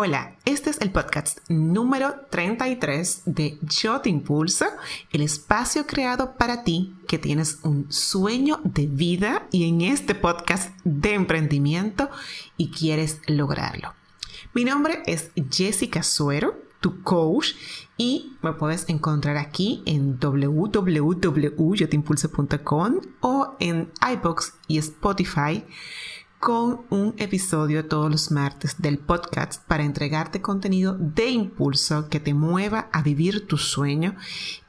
Hola, este es el podcast número 33 de Yo Te el espacio creado para ti que tienes un sueño de vida y en este podcast de emprendimiento y quieres lograrlo. Mi nombre es Jessica Suero, tu coach, y me puedes encontrar aquí en www.yoteimpulso.com o en iBox y Spotify con un episodio todos los martes del podcast para entregarte contenido de impulso que te mueva a vivir tu sueño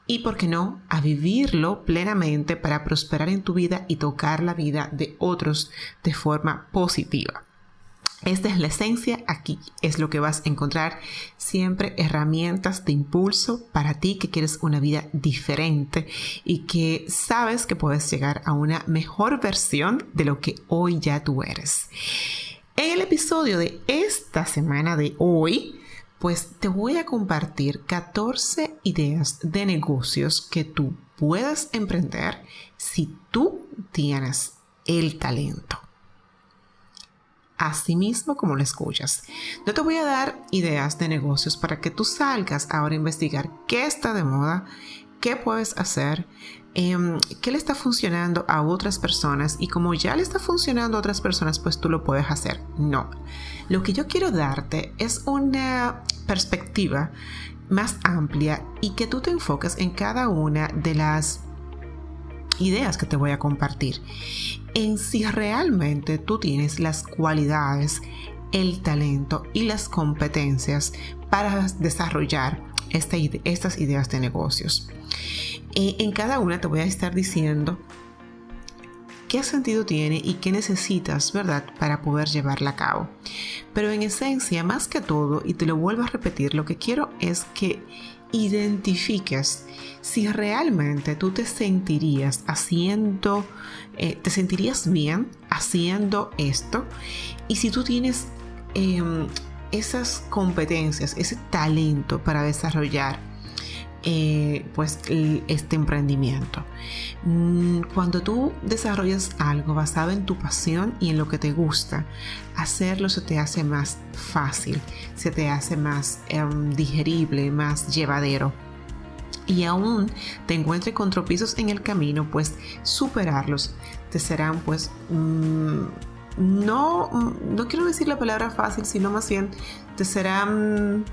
y, por qué no, a vivirlo plenamente para prosperar en tu vida y tocar la vida de otros de forma positiva. Esta es la esencia, aquí. Es lo que vas a encontrar. Siempre herramientas de impulso para ti que quieres una vida diferente y que sabes que puedes llegar a una mejor versión de lo que hoy ya tú eres. En el episodio de esta semana de hoy, pues te voy a compartir 14 ideas de negocios que tú puedas emprender si tú tienes el talento así mismo como lo escuchas. Yo te voy a dar ideas de negocios para que tú salgas ahora a investigar qué está de moda, qué puedes hacer, em, qué le está funcionando a otras personas y como ya le está funcionando a otras personas, pues tú lo puedes hacer. No. Lo que yo quiero darte es una perspectiva más amplia y que tú te enfoques en cada una de las ideas que te voy a compartir en si realmente tú tienes las cualidades, el talento y las competencias para desarrollar estas ideas de negocios. Eh, en cada una te voy a estar diciendo qué sentido tiene y qué necesitas, ¿verdad?, para poder llevarla a cabo. Pero en esencia, más que todo, y te lo vuelvo a repetir, lo que quiero es que identifiques si realmente tú te sentirías haciendo, eh, te sentirías bien haciendo esto. Y si tú tienes em, esas competencias, ese talento para desarrollar eh, pues este emprendimiento. Mm, cuando tú desarrollas algo basado en tu pasión y en lo que te gusta, hacerlo se te hace más fácil, se te hace más em, digerible, más llevadero y aún te encuentres con tropizos en el camino, pues superarlos te serán pues mm, no, no quiero decir la palabra fácil, sino más bien te serán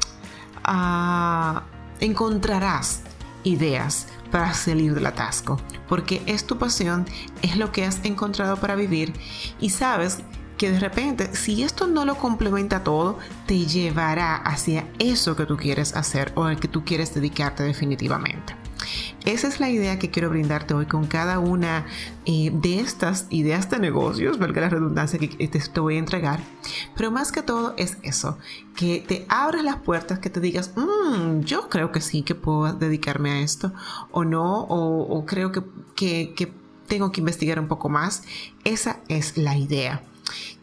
ah, encontrarás ideas para salir del atasco, porque es tu pasión, es lo que has encontrado para vivir y sabes que de repente, si esto no lo complementa todo, te llevará hacia eso que tú quieres hacer o al que tú quieres dedicarte definitivamente. Esa es la idea que quiero brindarte hoy con cada una eh, de estas ideas de negocios, valga la redundancia que te, voy a entregar. Pero más que todo es eso, que te abras las puertas, que te digas, mm, yo creo que sí que puedo dedicarme a esto, o no, o, creo que, que tengo que investigar un poco más. Esa es la idea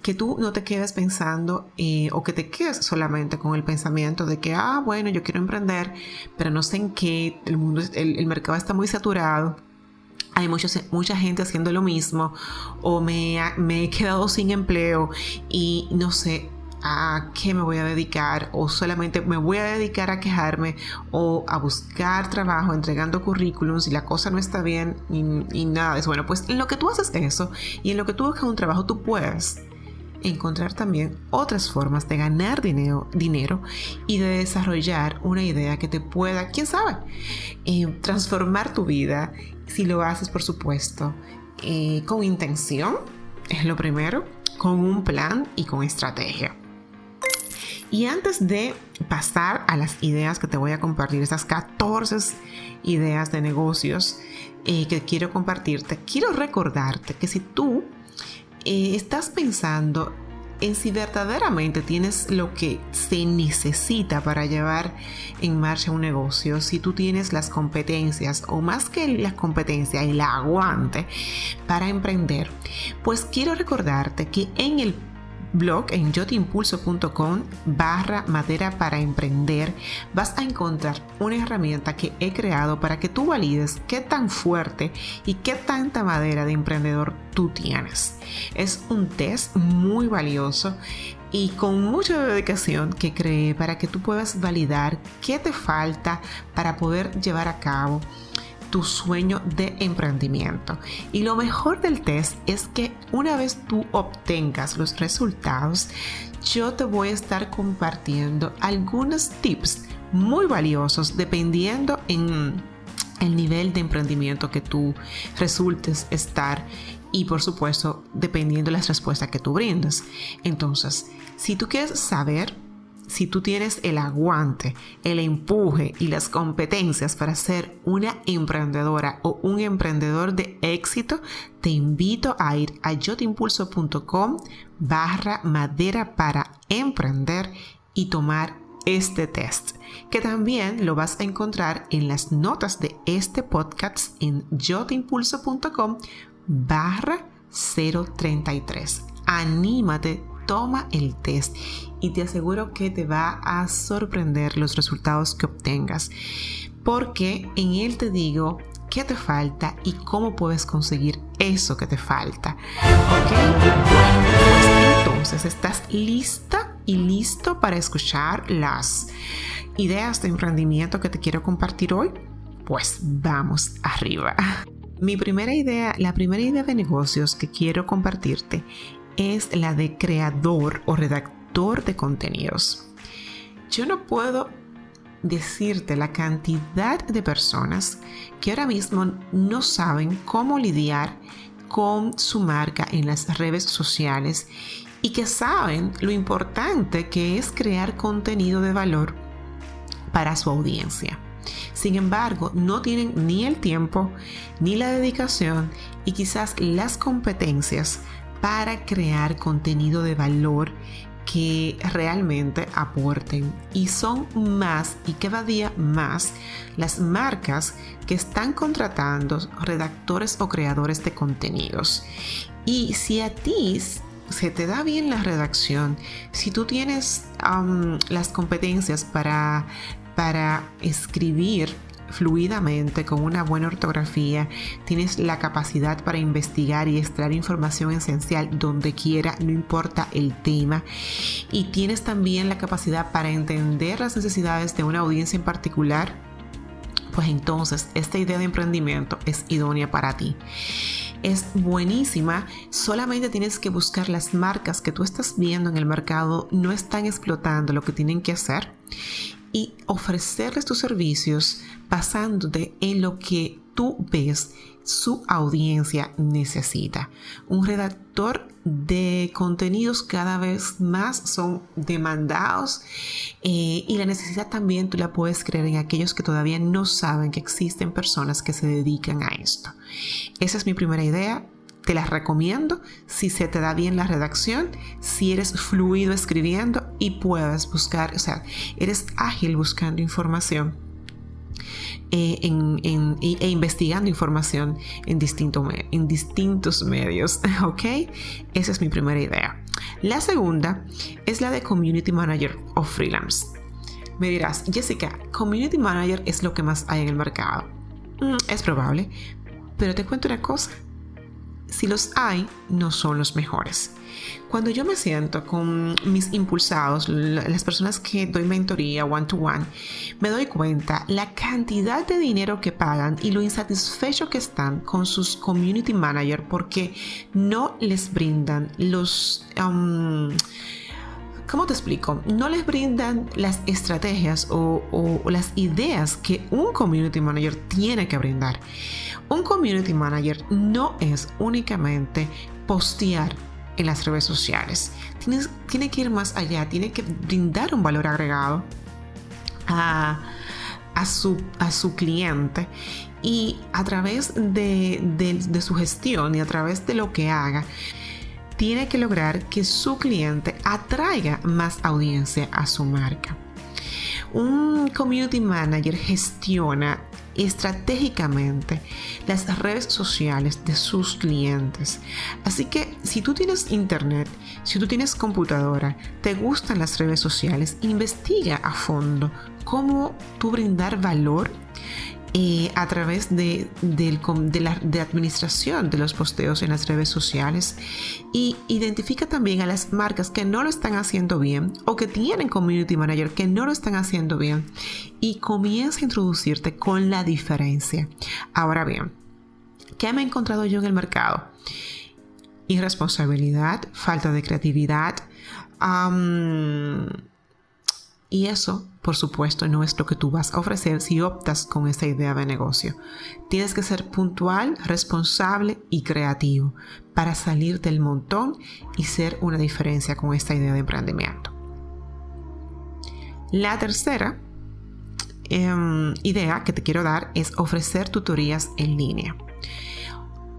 que tú no te quedes pensando eh, o que te quedes solamente con el pensamiento de que, ah, bueno, yo quiero emprender, pero no sé en qué, el, mundo, el, mercado está muy saturado. Hay mucha gente haciendo lo mismo o me, me he quedado sin empleo y no sé, a qué me voy a dedicar o solamente me voy a dedicar a quejarme o a buscar trabajo entregando currículums y la cosa no está bien y, nada de eso. Bueno, pues en lo que tú haces eso y en lo que tú buscas un trabajo tú puedes encontrar también otras formas de ganar dinero, dinero y de desarrollar una idea que te pueda, quién sabe, eh, transformar tu vida si lo haces, por supuesto, eh, con intención, es lo primero, con un plan y con estrategia. Y antes de pasar a las ideas que te voy a compartir, esas 14 ideas de negocios eh, que quiero compartirte, quiero recordarte que si tú eh, estás pensando en si verdaderamente tienes lo que se necesita para llevar en marcha un negocio, si tú tienes las competencias o más que las competencias, el aguante para emprender, pues quiero recordarte que en el blog en yotimpulso.com barra madera para emprender vas a encontrar una herramienta que he creado para que tú valides qué tan fuerte y qué tanta madera de emprendedor tú tienes. Es un test muy valioso y con mucha dedicación que creé para que tú puedas validar qué te falta para poder llevar a cabo tu sueño de emprendimiento. Y lo mejor del test es que una vez tú obtengas los resultados, yo te voy a estar compartiendo algunos tips muy valiosos dependiendo en el nivel de emprendimiento que tú resultes estar y por supuesto dependiendo de las respuestas que tú brindas. Entonces, si tú quieres saber si tú tienes el aguante, el empuje y las competencias para ser una emprendedora o un emprendedor de éxito, te invito a ir a yotimpulso.com barra madera para emprender y tomar este test, que también lo vas a encontrar en las notas de este podcast en yotimpulso.com barra 033. Anímate toma el test y te aseguro que te va a sorprender los resultados que obtengas, porque en él te digo qué te falta y cómo puedes conseguir eso que te falta. ¿Ok? pues entonces estás lista y listo para escuchar las ideas de emprendimiento que te quiero compartir hoy. Pues vamos arriba. Mi primera idea, la primera idea de negocios que quiero compartirte es la de creador o redactor de contenidos. Yo no puedo decirte la cantidad de personas que ahora mismo no saben cómo lidiar con su marca en las redes sociales y que saben lo importante que es crear contenido de valor para su audiencia. Sin embargo, no tienen ni el tiempo, ni la dedicación y quizás las competencias para crear contenido de valor que realmente aporten. Y son más y cada día más las marcas que están contratando redactores o creadores de contenidos. Y si a ti se te da bien la redacción, si tú tienes las competencias para, para escribir fluidamente, con una buena ortografía, tienes la capacidad para investigar y extraer información esencial donde quiera, no importa el tema, y tienes también la capacidad para entender las necesidades de una audiencia en particular, pues entonces esta idea de emprendimiento es idónea para ti. Es buenísima, solamente tienes que buscar las marcas que tú estás viendo en el mercado, no están explotando lo que tienen que hacer y ofrecerles tus servicios basándote en lo que tú ves su audiencia necesita. Un redactor de contenidos cada vez más son demandados eh, y la necesidad también tú la puedes creer en aquellos que todavía no saben que existen personas que se dedican a esto. Esa es mi primera idea te las recomiendo si se te da bien la redacción, si eres fluido escribiendo y puedes buscar, o sea, eres ágil buscando información. Eh, e investigando información en, en distintos medios, ¿ok? Esa es mi primera idea. La segunda es la de Community Manager o Freelance. Me dirás, Jessica, Community Manager es lo que más hay en el mercado. Mm, es probable, pero te cuento una cosa si los hay, no son los mejores. Cuando yo me siento con mis impulsados, las personas que doy mentoría one to one, me doy cuenta la cantidad de dinero que pagan y lo insatisfecho que están con sus community manager porque no les brindan los... Um, ¿Cómo te explico? No les brindan las estrategias o, las ideas que un community manager tiene que brindar. Un community manager no es únicamente postear en las redes sociales. tiene que ir más allá, tiene que brindar un valor agregado a, su, a su cliente y a través de, de, su gestión y a través de lo que haga, tiene que lograr que su cliente atraiga más audiencia a su marca. Un community manager gestiona estratégicamente las redes sociales de sus clientes. Así que si tú tienes internet, si tú tienes computadora, te gustan las redes sociales, investiga a fondo cómo tú brindar valor eh, a través de, la de administración de los posteos en las redes sociales y identifica también a las marcas que no lo están haciendo bien o que tienen community manager que no lo están haciendo bien y comienza a introducirte con la diferencia. Ahora bien, ¿qué me he encontrado yo en el mercado? Irresponsabilidad, falta de creatividad. Y eso por supuesto, no es lo que tú vas a ofrecer si optas con esa idea de negocio. Tienes que ser puntual, responsable y creativo para salir del montón y ser una diferencia con esta idea de emprendimiento. La tercera em, idea que te quiero dar es ofrecer tutorías en línea.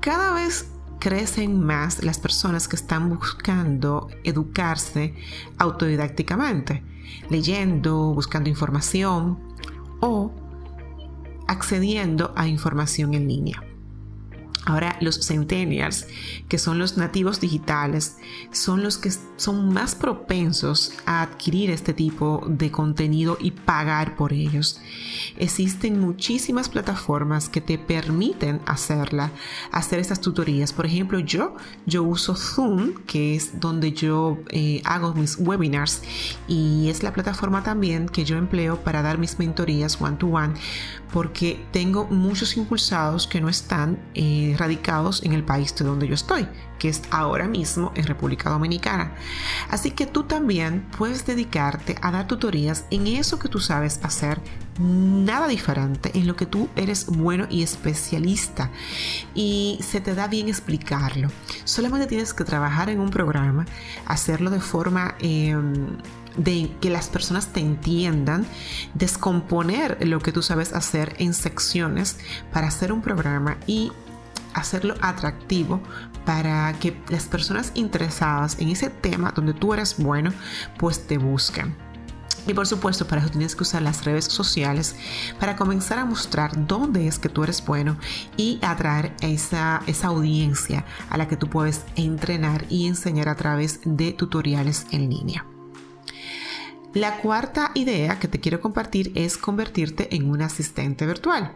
Cada vez crecen más las personas que están buscando educarse autodidácticamente leyendo, buscando información o accediendo a información en línea. Ahora los centennials, que son los nativos digitales, son los que son más propensos a adquirir este tipo de contenido y pagar por ellos. Existen muchísimas plataformas que te permiten hacerla, hacer estas tutorías. Por ejemplo, yo, yo uso Zoom, que es donde yo eh, hago mis webinars y es la plataforma también que yo empleo para dar mis mentorías one to one porque tengo muchos impulsados que no están eh, radicados en el país de donde yo estoy, que es ahora mismo en República Dominicana. Así que tú también puedes dedicarte a dar tutorías en eso que tú sabes hacer, nada diferente, en lo que tú eres bueno y especialista y se te da bien explicarlo. Solamente tienes que trabajar en un programa, hacerlo de forma... Em, de que las personas te entiendan, descomponer lo que tú sabes hacer en secciones para hacer un programa y hacerlo atractivo para que las personas interesadas en ese tema donde tú eres bueno, pues te busquen. Y por supuesto, para eso tienes que usar las redes sociales para comenzar a mostrar dónde es que tú eres bueno y atraer esa, esa audiencia a la que tú puedes entrenar y enseñar a través de tutoriales en línea. La cuarta idea que te quiero compartir es convertirte en un asistente virtual.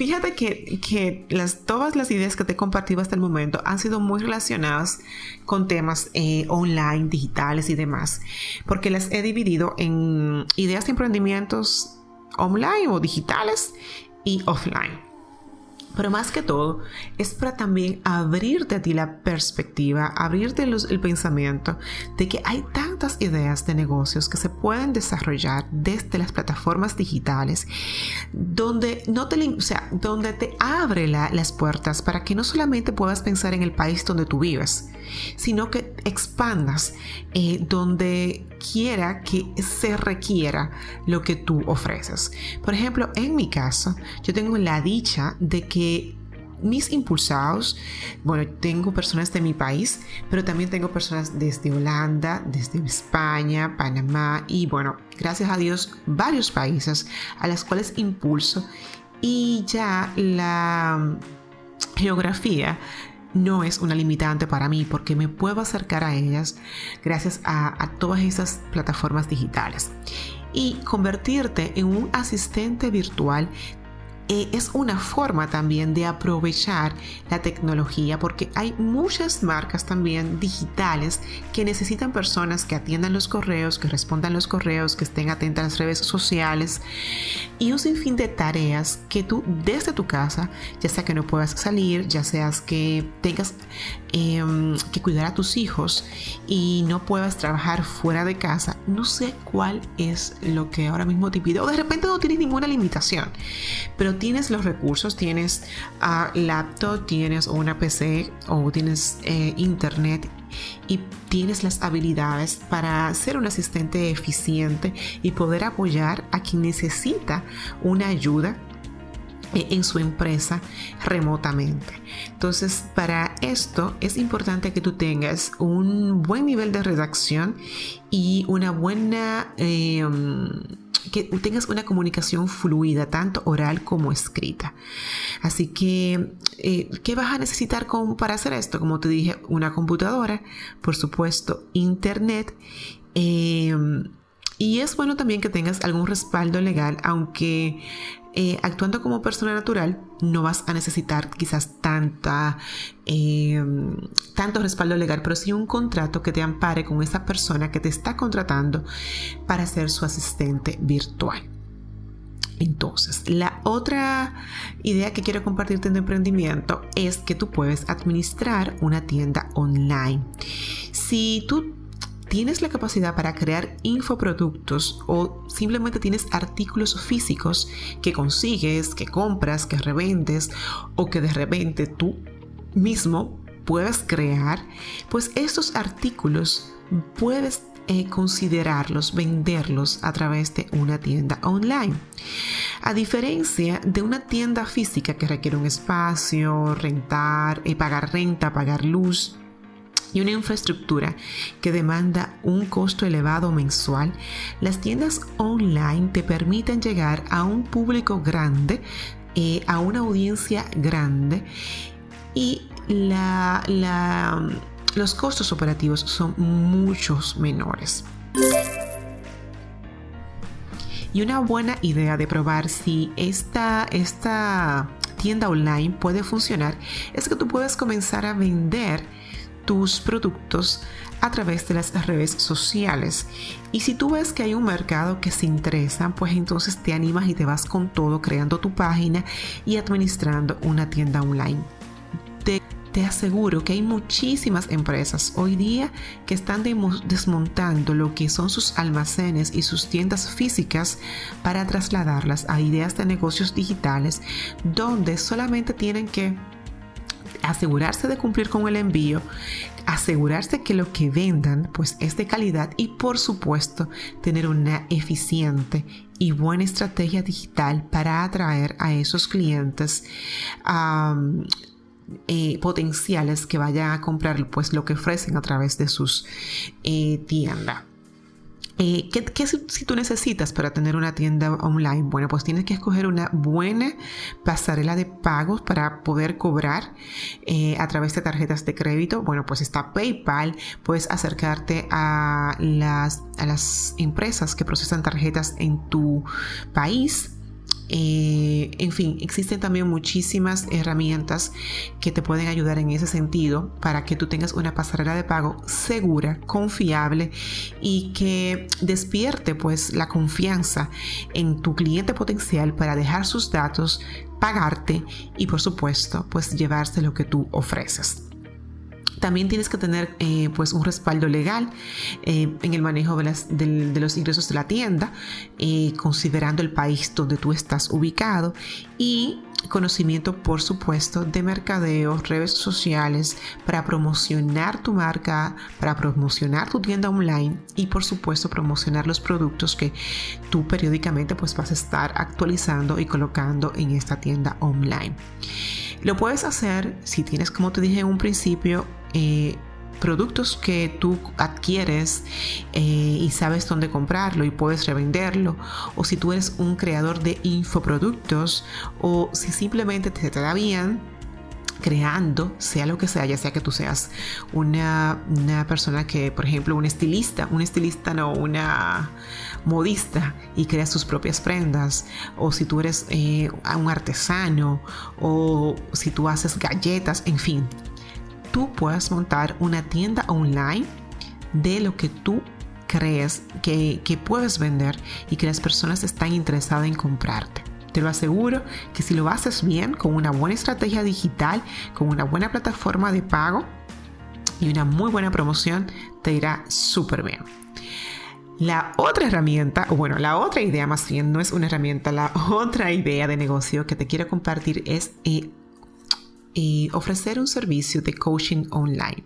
Fíjate que, las, todas las ideas que te he compartido hasta el momento han sido muy relacionadas con temas eh, online, digitales y demás, porque las he dividido en ideas de emprendimientos online o digitales y offline. Pero más que todo, es para también abrirte a ti la perspectiva, abrirte el pensamiento de que hay tantas ideas de negocios que se pueden desarrollar desde las plataformas digitales, donde, no te, o sea, donde te abre las puertas para que no solamente puedas pensar en el país donde tú vives, sino que expandas eh, donde quiera que se requiera lo que tú ofreces. Por ejemplo, en mi caso, yo tengo la dicha de que mis impulsados, bueno, tengo personas de mi país, pero también tengo personas desde Holanda, desde España, Panamá y bueno, gracias a Dios, varios países a los cuales impulso y ya la geografía no es una limitante para mí porque me puedo acercar a ellas gracias a, todas esas plataformas digitales. Y convertirte en un asistente virtual es una forma también de aprovechar la tecnología porque hay muchas marcas también digitales que necesitan personas que atiendan los correos, que respondan los correos, que estén atentas a las redes sociales y un sinfín de tareas que tú desde tu casa, ya sea que no puedas salir, ya seas que tengas em, que cuidar a tus hijos y no puedas trabajar fuera de casa, no sé cuál es lo que ahora mismo te pide o de repente no tienes ninguna limitación, pero tienes los recursos, tienes uh, laptop, tienes una PC o tienes eh, internet y tienes las habilidades para ser un asistente eficiente y poder apoyar a quien necesita una ayuda en su empresa remotamente. Entonces, para esto es importante que tú tengas un buen nivel de redacción y una buena... Em, que tengas una comunicación fluida, tanto oral como escrita. Así que, eh, ¿qué vas a necesitar para hacer esto? Como te dije, una computadora, por supuesto, internet. Em, Y es bueno también que tengas algún respaldo legal, aunque eh, actuando como persona natural no vas a necesitar quizás tanta, eh, tanto respaldo legal, pero sí un contrato que te ampare con esa persona que te está contratando para ser su asistente virtual. Entonces, la otra idea que quiero compartirte en emprendimiento es que tú puedes administrar una tienda online. Si tú tienes la capacidad para crear infoproductos o simplemente tienes artículos físicos que consigues, que compras, que revendes o que de repente tú mismo puedes crear, pues estos artículos puedes eh, considerarlos, venderlos a través de una tienda online. A diferencia de una tienda física que requiere un espacio, rentar, eh, pagar renta, pagar luz, y una infraestructura que demanda un costo elevado mensual, las tiendas online te permiten llegar a un público grande, eh, a una audiencia grande y la, los costos operativos son muchos menores. Y una buena idea de probar si esta, esta tienda online puede funcionar es que tú puedes comenzar a vender tus productos a través de las redes sociales. Y si tú ves que hay un mercado que se interesa, pues entonces te animas y te vas con todo creando tu página y administrando una tienda online. Te, te aseguro que hay muchísimas empresas hoy día que están desmontando lo que son sus almacenes y sus tiendas físicas para trasladarlas a ideas de negocios digitales donde solamente tienen que asegurarse de cumplir con el envío, asegurarse que lo que vendan pues es de calidad y por supuesto tener una eficiente y buena estrategia digital para atraer a esos clientes eh, potenciales que vayan a comprar pues lo que ofrecen a través de sus eh, tiendas. Eh, ¿qué, si, tú necesitas para tener una tienda online? Bueno, pues tienes que escoger una buena pasarela de pagos para poder cobrar eh, a través de tarjetas de crédito. Bueno, pues está PayPal. Puedes acercarte a las, a las empresas que procesan tarjetas en tu país eh, en fin, existen también muchísimas herramientas que te pueden ayudar en ese sentido para que tú tengas una pasarela de pago segura, confiable y que despierte pues la confianza en tu cliente potencial para dejar sus datos, pagarte y por supuesto pues llevarse lo que tú ofreces. También tienes que tener eh, pues un respaldo legal eh, en el manejo de, los ingresos de la tienda, eh, considerando el país donde tú estás ubicado y conocimiento, por supuesto, de mercadeo, redes sociales, para promocionar tu marca, para promocionar tu tienda online y, por supuesto, promocionar los productos que tú periódicamente pues, vas a estar actualizando y colocando en esta tienda online. Lo puedes hacer si tienes, como te dije en un principio, eh, productos que tú adquieres eh, y sabes dónde comprarlo y puedes revenderlo, o si tú eres un creador de infoproductos, o si simplemente te, te da bien creando, sea lo que sea, ya sea que tú seas una, persona que, por ejemplo, un estilista, un estilista no, una modista y creas tus propias prendas, o si tú eres eh, un artesano, o si tú haces galletas, en fin, tú puedes montar una tienda online de lo que tú crees que, que puedes vender y que las personas están interesadas en comprarte. Te lo aseguro que si lo haces bien, con una buena estrategia digital, con una buena plataforma de pago y una muy buena promoción, te irá súper bien. La otra herramienta, o bueno, la otra idea más bien, no es una herramienta, la otra idea de negocio que te quiero compartir es eh, eh, ofrecer un servicio de coaching online.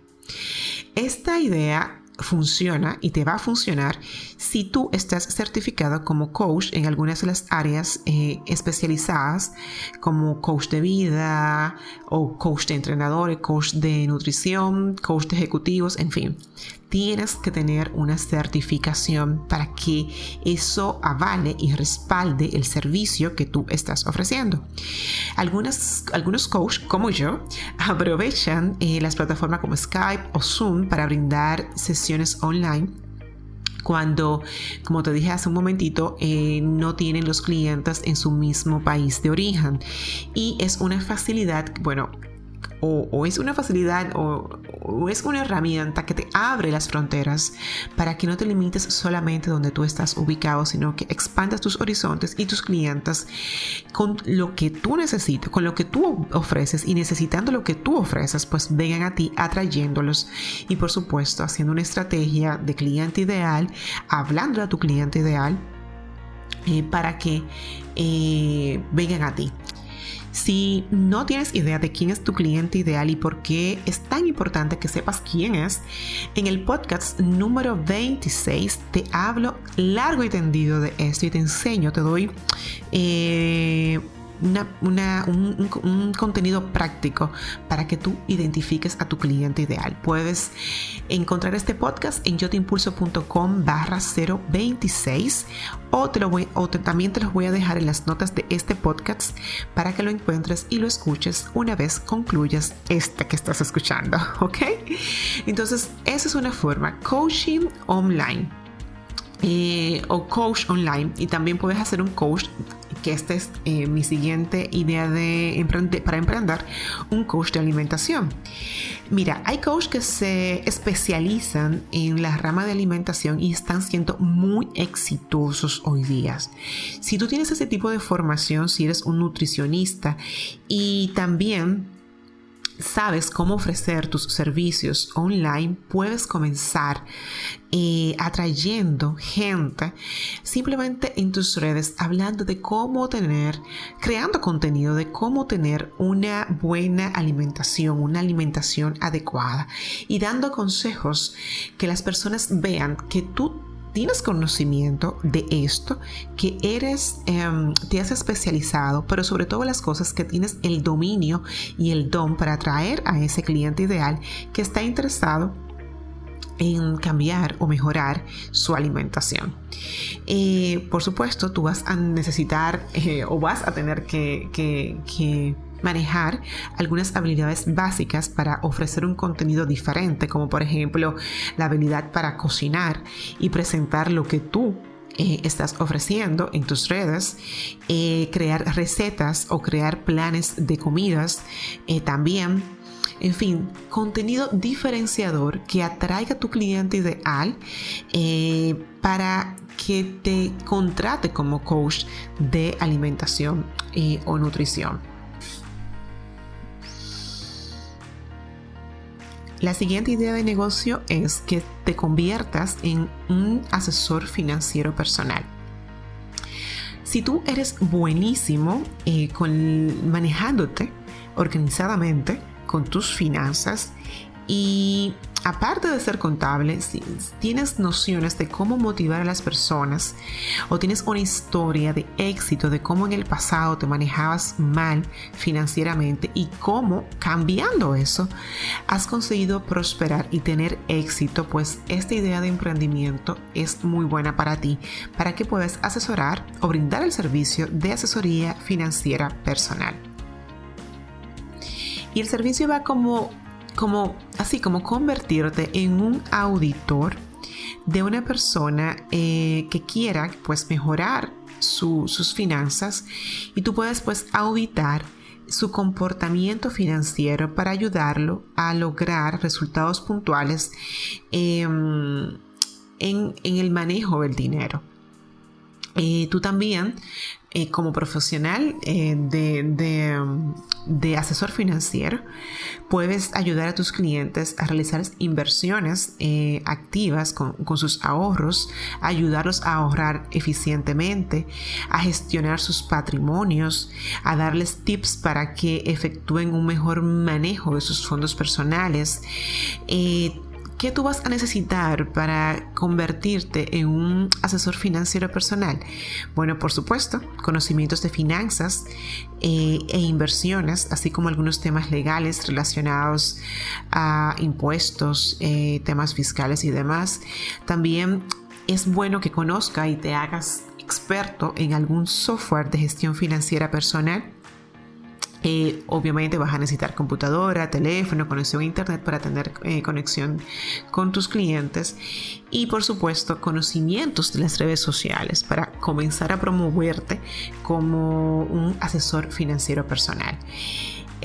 Esta idea funciona y te va a funcionar si tú estás certificado como coach en algunas de las áreas eh, especializadas como coach de vida o coach de entrenadores, coach de nutrición, coach de ejecutivos, en fin tienes que tener una certificación para que eso avale y respalde el servicio que tú estás ofreciendo. Algunas, algunos coaches, como yo, aprovechan eh, las plataformas como Skype o Zoom para brindar sesiones online cuando, como te dije hace un momentito, eh, no tienen los clientes en su mismo país de origen. Y es una facilidad, bueno, o, es una facilidad o, es una herramienta que te abre las fronteras para que no te limites solamente donde tú estás ubicado, sino que expandas tus horizontes y tus clientes con lo que tú necesitas, con lo que tú ofreces y necesitando lo que tú ofreces, pues vengan a ti atrayéndolos y por supuesto haciendo una estrategia de cliente ideal, hablando a tu cliente ideal eh, para que eh, vengan a ti. Si no tienes idea de quién es tu cliente ideal y por qué es tan importante que sepas quién es, en el podcast número 26 te hablo largo y tendido de esto y te enseño, te doy eh, un, contenido práctico para que tú identifiques a tu cliente ideal. Puedes encontrar este podcast en yotimpulso.com barra 026 o, te lo voy, o también te los voy a dejar en las notas de este podcast para que lo encuentres y lo escuches una vez concluyas este que estás escuchando, ¿ok? Entonces, esa es una forma, coaching online. Eh, o coach online y también puedes hacer un coach que esta es eh, mi siguiente idea de para emprender, un coach de alimentación. Mira, hay coaches que se especializan en la rama de alimentación y están siendo muy exitosos hoy día. Si tú tienes ese tipo de formación, si eres un nutricionista y también sabes cómo ofrecer tus servicios online, puedes comenzar eh, atrayendo gente simplemente en tus redes, hablando de cómo tener, creando contenido de cómo tener una buena alimentación, una alimentación adecuada y dando consejos que las personas vean que tú tienes conocimiento de esto, que eres, em, te has especializado, pero sobre todo las cosas que tienes el dominio y el don para atraer a ese cliente ideal que está interesado en cambiar o mejorar su alimentación. Eh, por supuesto, tú vas a necesitar eh, o vas a tener que, que manejar algunas habilidades básicas para ofrecer un contenido diferente, como por ejemplo la habilidad para cocinar y presentar lo que tú eh, estás ofreciendo en tus redes, eh, crear recetas o crear planes de comidas eh, también. En fin, contenido diferenciador que atraiga a tu cliente ideal para que te contrate como coach de alimentación o nutrición. La siguiente idea de negocio es que te conviertas en un asesor financiero personal. Si tú eres buenísimo eh, con manejándote organizadamente con tus finanzas y aparte de ser contable, si tienes nociones de cómo motivar a las personas o tienes una historia de éxito de cómo en el pasado te manejabas mal financieramente y cómo cambiando eso has conseguido prosperar y tener éxito, pues esta idea de emprendimiento es muy buena para ti, para que puedas asesorar o brindar el servicio de asesoría financiera personal. Y el servicio va como como así como convertirte en un auditor de una persona eh, que quiera pues mejorar sus finanzas y tú puedes pues auditar su comportamiento financiero para ayudarlo a lograr resultados puntuales em, en, el manejo del dinero. Eh, tú también eh, como profesional eh, de, asesor financiero, puedes ayudar a tus clientes a realizar inversiones activas con, sus ahorros, ayudarlos a ahorrar eficientemente, a gestionar sus patrimonios, a darles tips para que efectúen un mejor manejo de sus fondos personales ¿Qué tú vas a necesitar para convertirte en un asesor financiero personal? Bueno, por supuesto, conocimientos de finanzas eh, e inversiones, así como algunos temas legales relacionados a impuestos, eh, temas fiscales y demás. También es bueno que conozca y te hagas experto en algún software de gestión financiera personal eh, obviamente vas a necesitar computadora, teléfono, conexión a internet para tener eh, conexión con tus clientes y por supuesto conocimientos de las redes sociales para comenzar a promoverte como un asesor financiero personal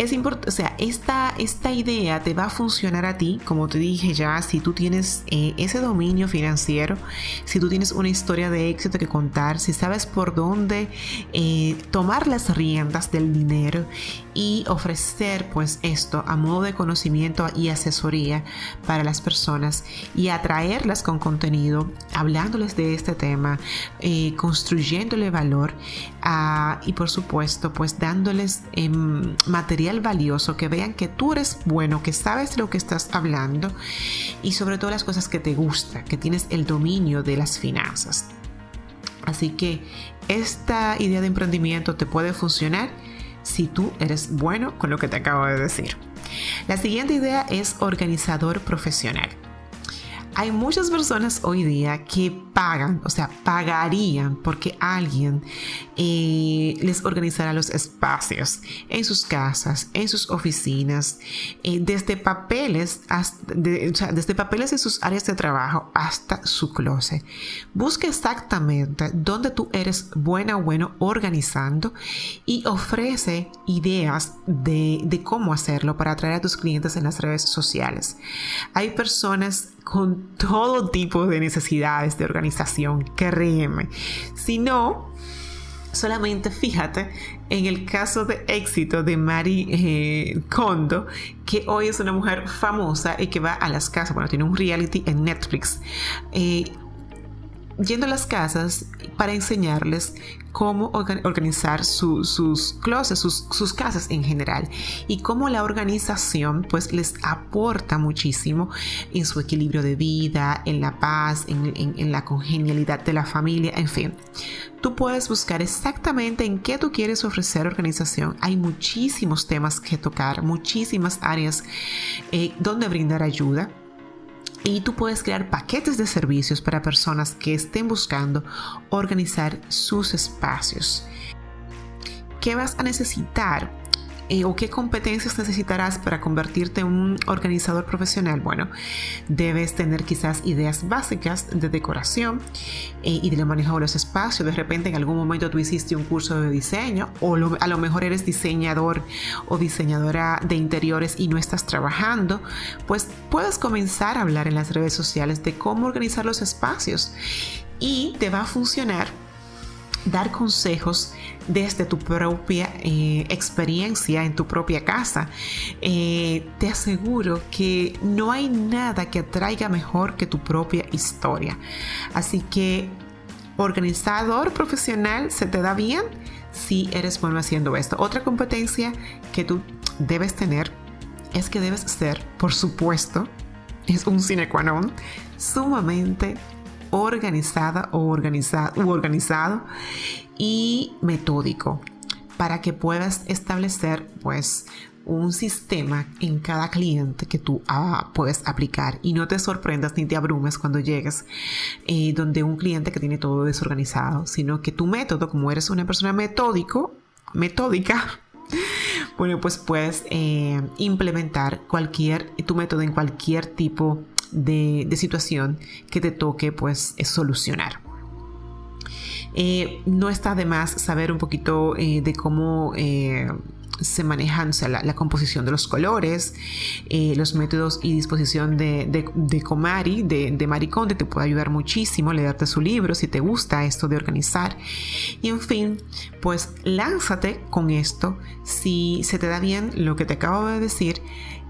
es importante, o sea, esta, esta idea te va a funcionar a ti, como te dije ya, si tú tienes eh, ese dominio financiero, si tú tienes una historia de éxito que contar, si sabes por dónde eh, tomar las riendas del dinero y ofrecer pues esto a modo de conocimiento y asesoría para las personas y atraerlas con contenido, hablándoles de este tema, eh, construyéndole valor ah, y por supuesto pues dándoles em, material valioso, que vean que tú eres bueno, que sabes lo que estás hablando y sobre todo las cosas que te gusta, que tienes el dominio de las finanzas. Así que esta idea de emprendimiento te puede funcionar si tú eres bueno con lo que te acabo de decir. La siguiente idea es organizador profesional. Hay muchas personas hoy día que pagan, o sea, pagarían porque alguien eh, les organizará los espacios en sus casas, en sus oficinas, eh, desde papeles, desde papeles en sus áreas de trabajo hasta su closet. Busca exactamente dónde tú eres buena o bueno organizando y ofrece ideas de, de cómo hacerlo para atraer a tus clientes en las redes sociales. Hay personas con todo tipo de necesidades de organización, créeme. Si no, solamente fíjate en el caso de éxito de Mari eh, Kondo, que hoy es una mujer famosa y que va a las casas, bueno, tiene un reality en Netflix. Eh, yendo a las casas para enseñarles cómo organizar sus closets, sus, casas en general y cómo la organización pues les aporta muchísimo en su equilibrio de vida, en la paz, en, en la congenialidad de la familia, en fin. Tú puedes buscar exactamente en qué tú quieres ofrecer organización. Hay muchísimos temas que tocar, muchísimas áreas eh, donde brindar ayuda y tú puedes crear paquetes de servicios para personas que estén buscando organizar sus espacios. ¿Qué vas a necesitar? Eh, o qué competencias necesitarás para convertirte en un organizador profesional? Bueno, debes tener quizás ideas básicas de decoración eh, y del manejo de los espacios. De repente en algún momento tú hiciste un curso de diseño o a lo mejor eres diseñador o diseñadora de interiores y no estás trabajando, pues puedes comenzar a hablar en las redes sociales de cómo organizar los espacios y te va a funcionar dar consejos desde tu propia eh, experiencia en tu propia casa. Eh, te aseguro que no hay nada que atraiga mejor que tu propia historia. Así que organizador profesional se te da bien si eres bueno haciendo esto. Otra competencia que tú debes tener es que debes ser, por supuesto, es un sine qua non, sumamente organizada o organizado, u organizado y metódico para que puedas establecer pues un sistema en cada cliente que tú ah, puedes aplicar. Y no te sorprendas ni te abrumes cuando llegues eh, donde un cliente que tiene todo desorganizado, sino que tu método, como eres una persona metódico, metódica, bueno, pues puedes eh, implementar cualquier, tu método en cualquier tipo de, situación que te toque pues solucionar. Eh, no está de más saber un poquito eh, de cómo eh, se manejan la, composición de los colores, los métodos y disposición de, de, Comari, de, de Mariconde, te puede ayudar muchísimo, leerte su libro si te gusta esto de organizar. Y en fin, pues lánzate con esto. Si se te da bien lo que te acabo de decir,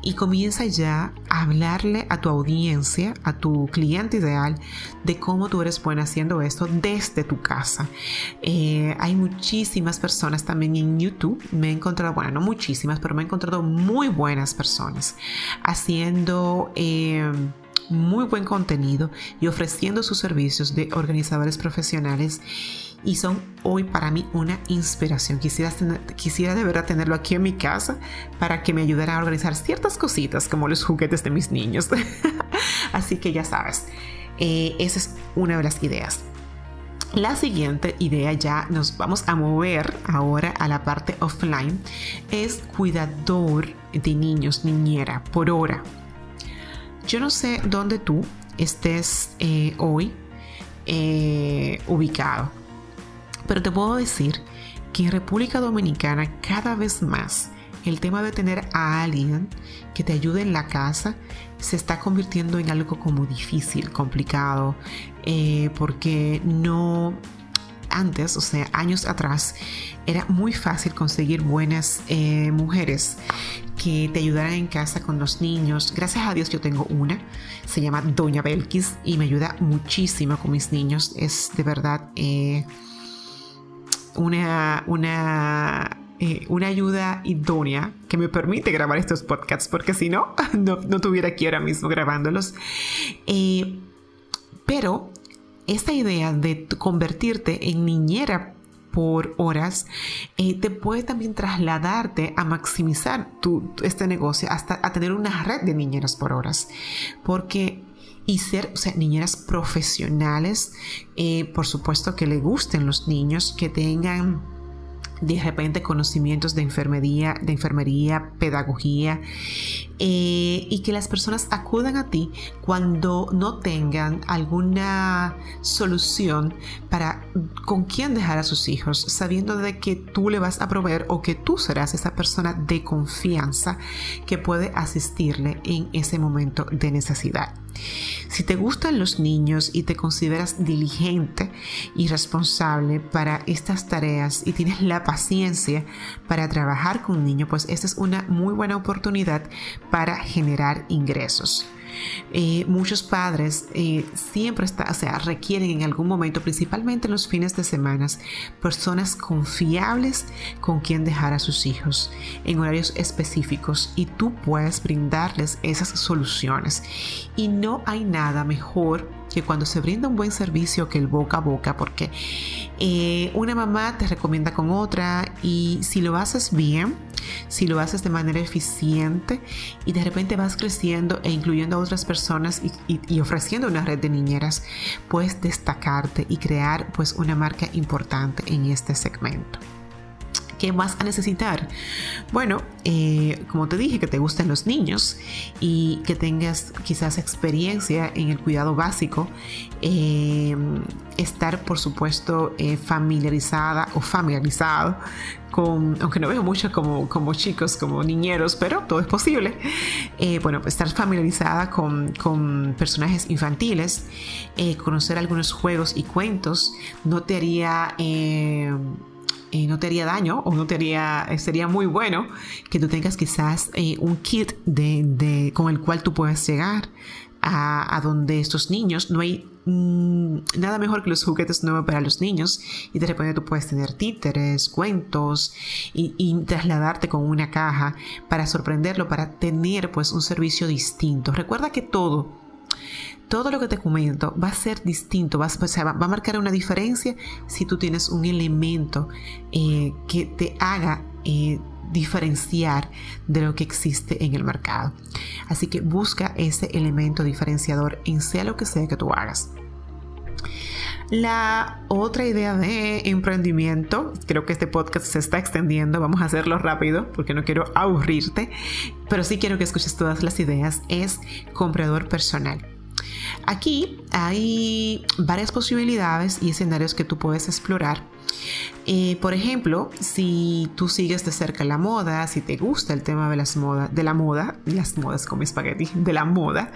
y comienza ya a hablarle a tu audiencia, a tu cliente ideal, de cómo tú eres buena haciendo esto desde tu casa. Eh, hay muchísimas personas también en YouTube, me he encontrado, bueno, no muchísimas, pero me he encontrado muy buenas personas haciendo... Eh, muy buen contenido y ofreciendo sus servicios de organizadores profesionales y son hoy para mí una inspiración. Quisiera, quisiera de verdad tenerlo aquí en mi casa para que me ayudara a organizar ciertas cositas como los juguetes de mis niños. Así que ya sabes, eh, esa es una de las ideas. La siguiente idea, ya nos vamos a mover ahora a la parte offline, es cuidador de niños, niñera, por hora. Yo no sé dónde tú estés eh, hoy eh, ubicado, pero te puedo decir que en República Dominicana cada vez más el tema de tener a alguien que te ayude en la casa se está convirtiendo en algo como difícil, complicado, eh, porque no antes, o sea, años atrás, era muy fácil conseguir buenas eh, mujeres que te ayudaran en casa con los niños. Gracias a Dios yo tengo una, se llama Doña Belkis y me ayuda muchísimo con mis niños. Es de verdad eh, una, una eh, una ayuda idónea que me permite grabar estos podcasts, porque si no, no, no tuviera aquí ahora mismo grabándolos. Eh, pero esta idea de convertirte en niñera por horas, eh, te puede también trasladarte a maximizar tu, este negocio hasta a tener una red de niñeras por horas. Porque y ser o niñeras profesionales, por supuesto que le gusten los niños, que tengan de repente conocimientos de enfermería, de enfermería, pedagogía, eh, y que las personas acudan a ti cuando no tengan alguna solución para con quién dejar a sus hijos, sabiendo de que tú le vas a proveer o que tú serás esa persona de confianza que puede asistirle en ese momento de necesidad. Si te gustan los niños y te consideras diligente y responsable para estas tareas y tienes la paciencia para trabajar con un niño, pues esta es una muy buena oportunidad para generar ingresos. Eh, muchos padres eh, siempre está, o sea, requieren en algún momento, principalmente en los fines de semana, personas confiables con quien dejar a sus hijos en horarios específicos y tú puedes brindarles esas soluciones. Y no hay nada mejor que cuando se brinda un buen servicio que el boca a boca, porque eh, una mamá te recomienda con otra y si lo haces bien, si lo haces de manera eficiente y de repente vas creciendo e incluyendo a otras personas y, ofreciendo una red de niñeras, puedes destacarte y crear pues una marca importante en este segmento. ¿Qué vas a necesitar? Bueno, eh, como te dije, que te gusten los niños y que tengas quizás experiencia en el cuidado básico. Eh, estar, por supuesto, eh, familiarizada o familiarizado con, aunque no veo mucho como, como chicos, como niñeros, pero todo es posible. bueno, estar familiarizada con, con personajes infantiles, conocer algunos juegos y cuentos, no te haría no te haría daño o no te haría, eh, sería muy bueno que tú tengas quizás eh, un kit de, con el cual tú puedas llegar a, donde estos niños. No hay mm, nada mejor que los juguetes nuevos para los niños y de repente tú puedes tener títeres, cuentos y, y, trasladarte con una caja para sorprenderlo, para tener pues un servicio distinto. Recuerda que todo todo lo que te comento va a ser distinto, va, va, a marcar una diferencia si tú tienes un elemento eh, que te haga eh, diferenciar de lo que existe en el mercado. Así que busca ese elemento diferenciador en sea lo que sea que tú hagas. La otra idea de emprendimiento, creo que este podcast se está extendiendo, vamos a hacerlo rápido porque no quiero aburrirte, pero sí quiero que escuches todas las ideas, es comprador personal. Aquí hay varias posibilidades y escenarios que tú puedes explorar. Eh, por ejemplo, si tú sigues de cerca la moda, si te gusta el tema de las modas, de la moda, las modas como espagueti, de la moda,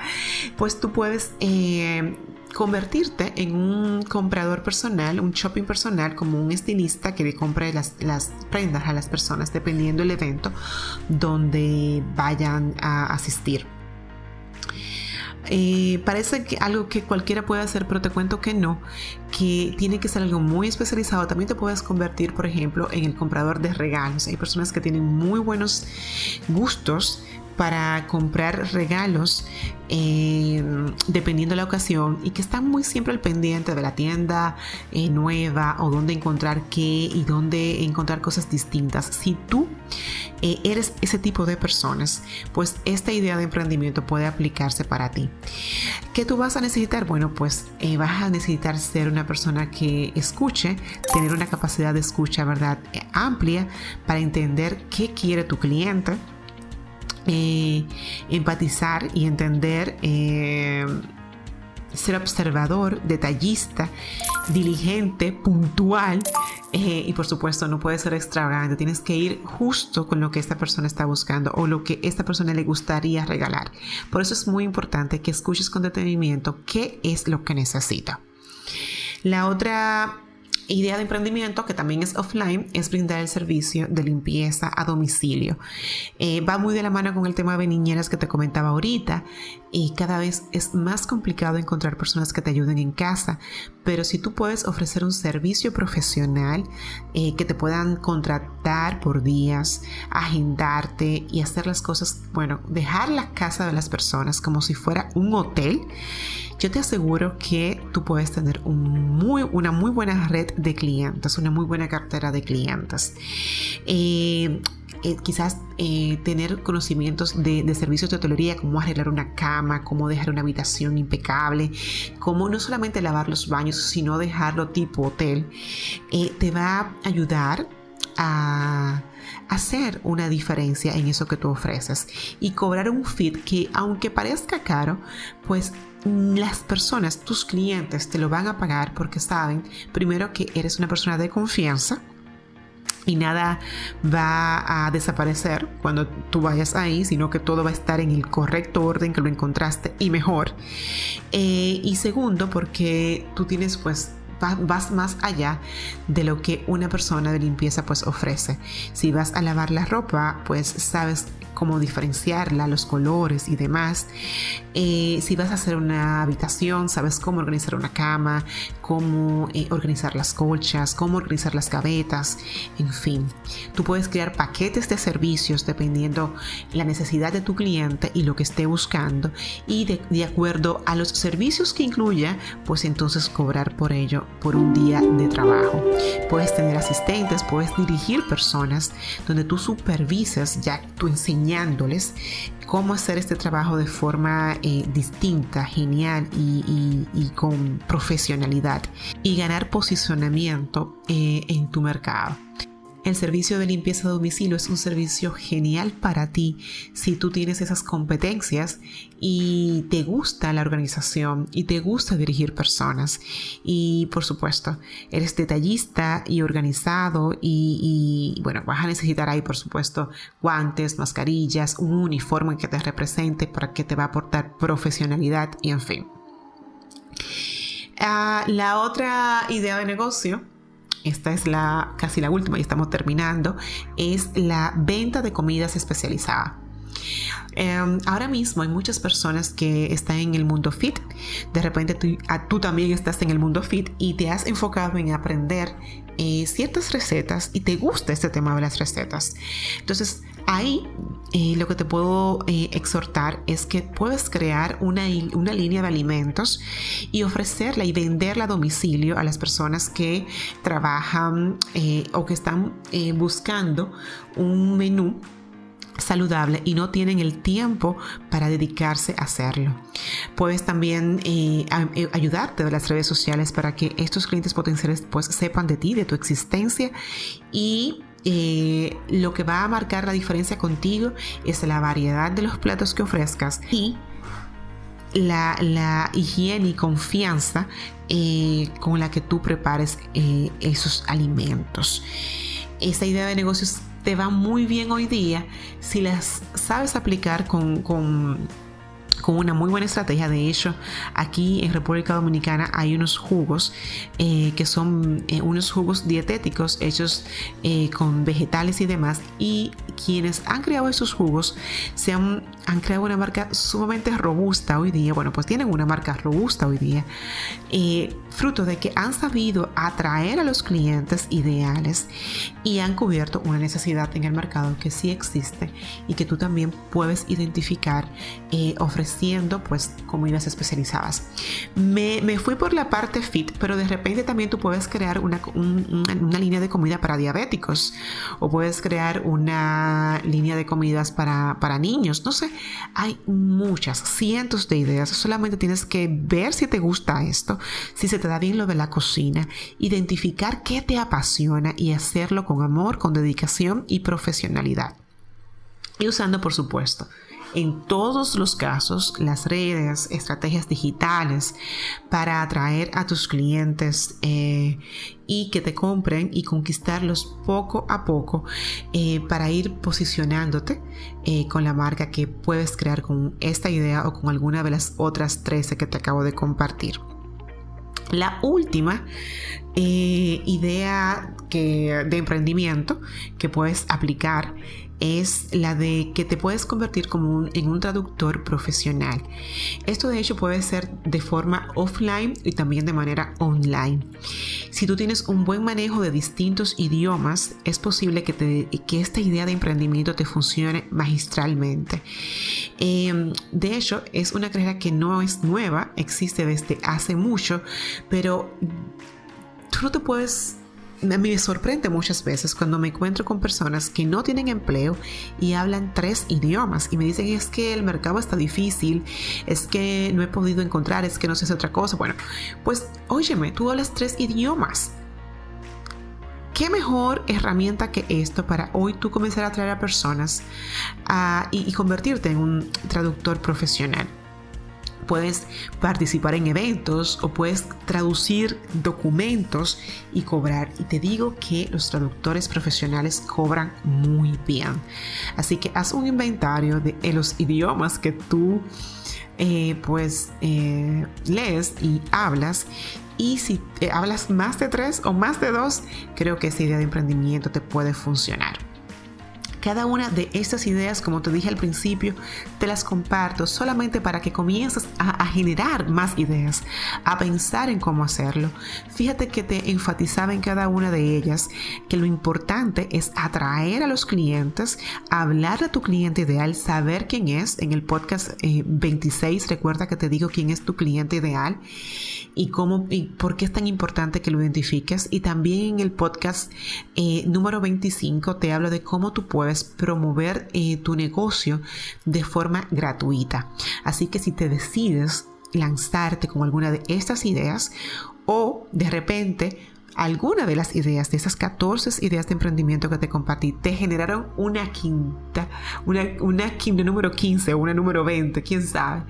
pues tú puedes eh, convertirte en un comprador personal, un shopping personal, como un estilista que le compre las, las prendas a las personas dependiendo del evento donde vayan a asistir. Eh, parece que algo que cualquiera puede hacer, pero te cuento que no, que tiene que ser algo muy especializado. También te puedes convertir, por ejemplo, en el comprador de regalos. Hay personas que tienen muy buenos gustos para comprar regalos eh, dependiendo de la ocasión y que están muy siempre al pendiente de la tienda eh, nueva o dónde encontrar qué y dónde encontrar cosas distintas. Si tú eh, eres ese tipo de personas, pues esta idea de emprendimiento puede aplicarse para ti. ¿Qué tú vas a necesitar? Bueno, pues vas a necesitar ser una persona que escuche, tener una capacidad de escucha, ¿verdad? amplia para entender qué quiere tu cliente empatizar y entender, eh, ser observador, detallista, diligente, puntual eh, y por supuesto no puede ser extravagante, tienes que ir justo con lo que esta persona está buscando o lo que esta persona le gustaría regalar. Por eso es muy importante que escuches con detenimiento qué es lo que necesita. La otra idea de emprendimiento, que también es offline, es brindar el servicio de limpieza a domicilio. Eh, va muy de la mano con el tema de niñeras que te comentaba ahorita y cada vez es más complicado encontrar personas que te ayuden en casa, pero si tú puedes ofrecer un servicio profesional eh, que te puedan contratar por días, agendarte y hacer las cosas, bueno, dejar la casa de las personas como si fuera un hotel, yo te aseguro que tú puedes tener una muy buena red de clientes, una muy buena cartera de clientes. Eh, eh, quizás eh, tener conocimientos de, servicios de hotelería, cómo arreglar una cama, cómo dejar una habitación impecable, cómo no solamente lavar los baños, sino dejarlo tipo hotel, te va a ayudar a hacer una diferencia en eso que tú ofreces y cobrar un feed que aunque parezca caro, pues las personas, tus clientes, te lo van a pagar porque saben, primero, que eres una persona de confianza y nada va a desaparecer cuando tú vayas ahí, sino que todo va a estar en el correcto orden que lo encontraste y mejor. Eh, y segundo, porque tú tienes pues vas más allá de lo que una persona de limpieza pues ofrece. Si vas a lavar la ropa, pues sabes cómo diferenciarla, los colores y demás. Eh, si vas a hacer una habitación, sabes cómo organizar una cama, cómo eh, organizar las colchas, cómo organizar las gavetas, en fin. Tú puedes crear paquetes de servicios dependiendo la necesidad de tu cliente y lo que esté buscando y de, de acuerdo a los servicios que incluya, pues entonces cobrar por ello por un día de trabajo. Puedes tener asistentes, puedes dirigir personas donde tú supervisas ya tú enseñándoles cómo hacer este trabajo de forma eh, distinta, genial y, con profesionalidad y ganar posicionamiento eh, en tu mercado. El servicio de limpieza de domicilio es un servicio genial para ti si tú tienes esas competencias y te gusta la organización y te gusta dirigir personas. Y por supuesto, eres detallista y organizado y, bueno, vas a necesitar ahí por supuesto guantes, mascarillas, un uniforme que te represente para que te va a aportar profesionalidad y en fin. Ah, la otra idea de negocio esta es la casi la última y estamos terminando, es la venta de comidas especializadas. Em, ahora mismo hay muchas personas que están en el mundo fit. De repente tú, tú, también estás en el mundo fit y te has enfocado en aprender eh, ciertas recetas y te gusta este tema de las recetas. Entonces, ahí eh, lo que te puedo eh, exhortar es que puedes crear una, una, línea de alimentos y ofrecerla y venderla a domicilio a las personas que trabajan o que están buscando un menú saludable y no tienen el tiempo para dedicarse a hacerlo. Puedes también eh, eh, ayudarte de las redes sociales para que estos clientes potenciales pues sepan de ti, de tu existencia y eh, lo que va a marcar la diferencia contigo es la variedad de los platos que ofrezcas y la, higiene y confianza con la que tú prepares esos alimentos. Esa idea de negocios te va muy bien hoy día si las sabes aplicar con, con, con una muy buena estrategia. De hecho, aquí en República Dominicana hay unos jugos eh, que son eh, unos jugos dietéticos hechos eh, con vegetales y demás. Y quienes han creado esos jugos se han, han, creado una marca sumamente robusta hoy día. Bueno, pues tienen una marca robusta hoy día. Fruto de que han sabido atraer a los clientes ideales y han cubierto una necesidad en el mercado que sí existe y que tú también puedes identificar ofreciendo pues comidas especializadas. Me, me, fui por la parte fit, pero de repente también tú puedes crear una, una, línea de comida para diabéticos o puedes crear una línea de comidas para, para niños. No sé, hay muchas, cientos de ideas. Solamente tienes que ver si te gusta esto, si se te lo de la cocina, identificar qué te apasiona y hacerlo con amor, con dedicación y profesionalidad. Y usando, por supuesto, en todos los casos las redes, estrategias digitales para atraer a tus clientes eh, y que te compren y conquistarlos poco a poco eh, para ir posicionándote eh, con la marca que puedes crear con esta idea o con alguna de las otras 13 que te acabo de compartir. La última idea que, de emprendimiento que puedes aplicar es la de que te puedes convertir como en un traductor profesional. Esto de hecho puede ser de forma offline y también de manera online. Si tú tienes un buen manejo de distintos idiomas, es posible que, te, que esta idea de emprendimiento te funcione magistralmente. Em, de hecho, es una carrera que no es nueva, existe desde hace mucho, pero tú no te puedes a mí me sorprende muchas veces cuando me encuentro con personas que no tienen empleo y hablan tres idiomas y me dicen es que el mercado está difícil, es que no he podido encontrar, es que no sé hacer otra cosa. Bueno, pues óyeme, tú hablas tres idiomas. ¿Qué mejor herramienta que esto para hoy tú comenzar a atraer a personas y convertirte en un traductor profesional? Puedes participar en eventos o puedes traducir documentos y cobrar. Y te digo que los traductores profesionales cobran muy bien. Así que haz un inventario de los idiomas que tú eh, pues eh, lees y hablas y si hablas más de tres o más de dos, creo que esa idea de emprendimiento te puede funcionar. Cada una de estas ideas, como te dije al principio, te las comparto solamente para que comiences a, generar más ideas, a pensar en cómo hacerlo. Fíjate que te enfatizaba en cada una de ellas que lo importante es atraer a los clientes, hablar a tu cliente ideal, saber quién es. En el podcast 26 eh, recuerda que te digo quién es tu cliente ideal y cómo y por qué es tan importante que lo identifiques. Y también en el podcast eh, número 25 te hablo de cómo tú puedes promover eh, tu negocio de forma gratuita. Así que si te decides lanzarte con alguna de estas ideas o de repente alguna de las ideas, de esas 14 ideas de emprendimiento que te compartí, te generaron una quinta, una, una número 15 o una número 20, quién sabe,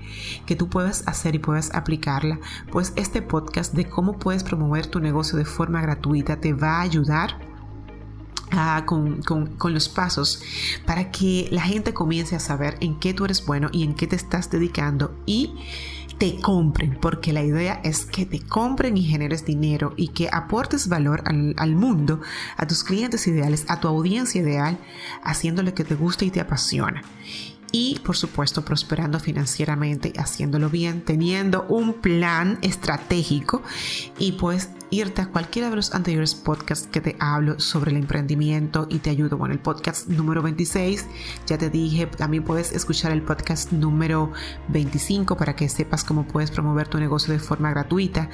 que tú puedas hacer y puedas aplicarla, pues este podcast de cómo puedes promover tu negocio de forma gratuita te va a ayudar con, con, los pasos para que la gente comience a saber en qué tú eres bueno y en qué te estás dedicando y te compren, porque la idea es que te compren y generes dinero y que aportes valor al, al, mundo, a tus clientes ideales, a tu audiencia ideal, haciendo lo que te gusta y te apasiona y por supuesto prosperando financieramente, haciéndolo bien, teniendo un plan estratégico y pues irte a cualquiera de los anteriores podcasts que te hablo sobre el emprendimiento y te ayudo. Bueno, el podcast número 26, ya te dije, también puedes escuchar el podcast número 25 para que sepas cómo puedes promover tu negocio de forma gratuita.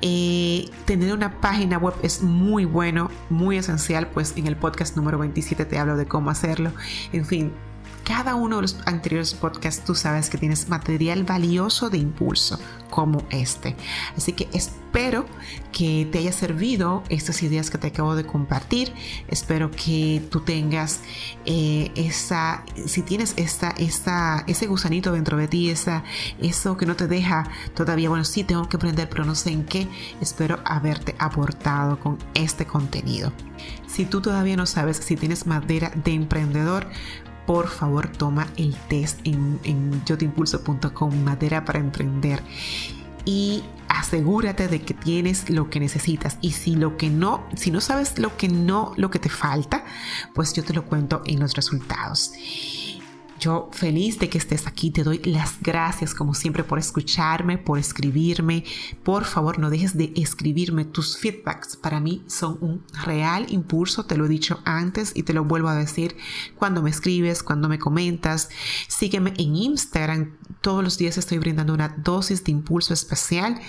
Eh, tener una página web es muy bueno, muy esencial, pues en el podcast número 27 te hablo de cómo hacerlo. En fin, cada uno de los anteriores podcasts tú sabes que tienes material valioso de impulso como este. Así que espero que te haya servido estas ideas que te acabo de compartir. Espero que tú tengas eh, esa, si tienes esta, esta, ese gusanito dentro de ti, esa, eso que no te deja todavía, bueno, sí tengo que aprender, pero no sé en qué. Espero haberte aportado con este contenido. Si tú todavía no sabes si tienes madera de emprendedor, por favor toma el test en, en yotimpulso.com, madera para emprender. Y asegúrate de que tienes lo que necesitas. Y si lo que no, si no sabes lo que no, lo que te falta, pues yo te lo cuento en los resultados. Yo feliz de que estés aquí, te doy las gracias como siempre por escucharme, por escribirme. Por favor, no dejes de escribirme. Tus feedbacks para mí son un real impulso, te lo he dicho antes y te lo vuelvo a decir cuando me escribes, cuando me comentas. Sígueme en Instagram, todos los días estoy brindando una dosis de impulso especial.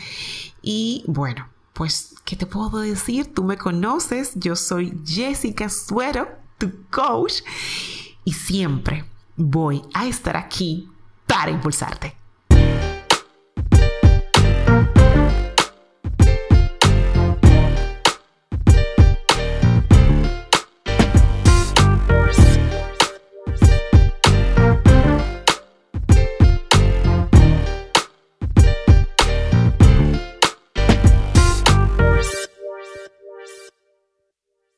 Y bueno, pues, ¿qué te puedo decir? Tú me conoces, yo soy Jessica Suero, tu coach, y siempre voy a estar aquí para impulsarte.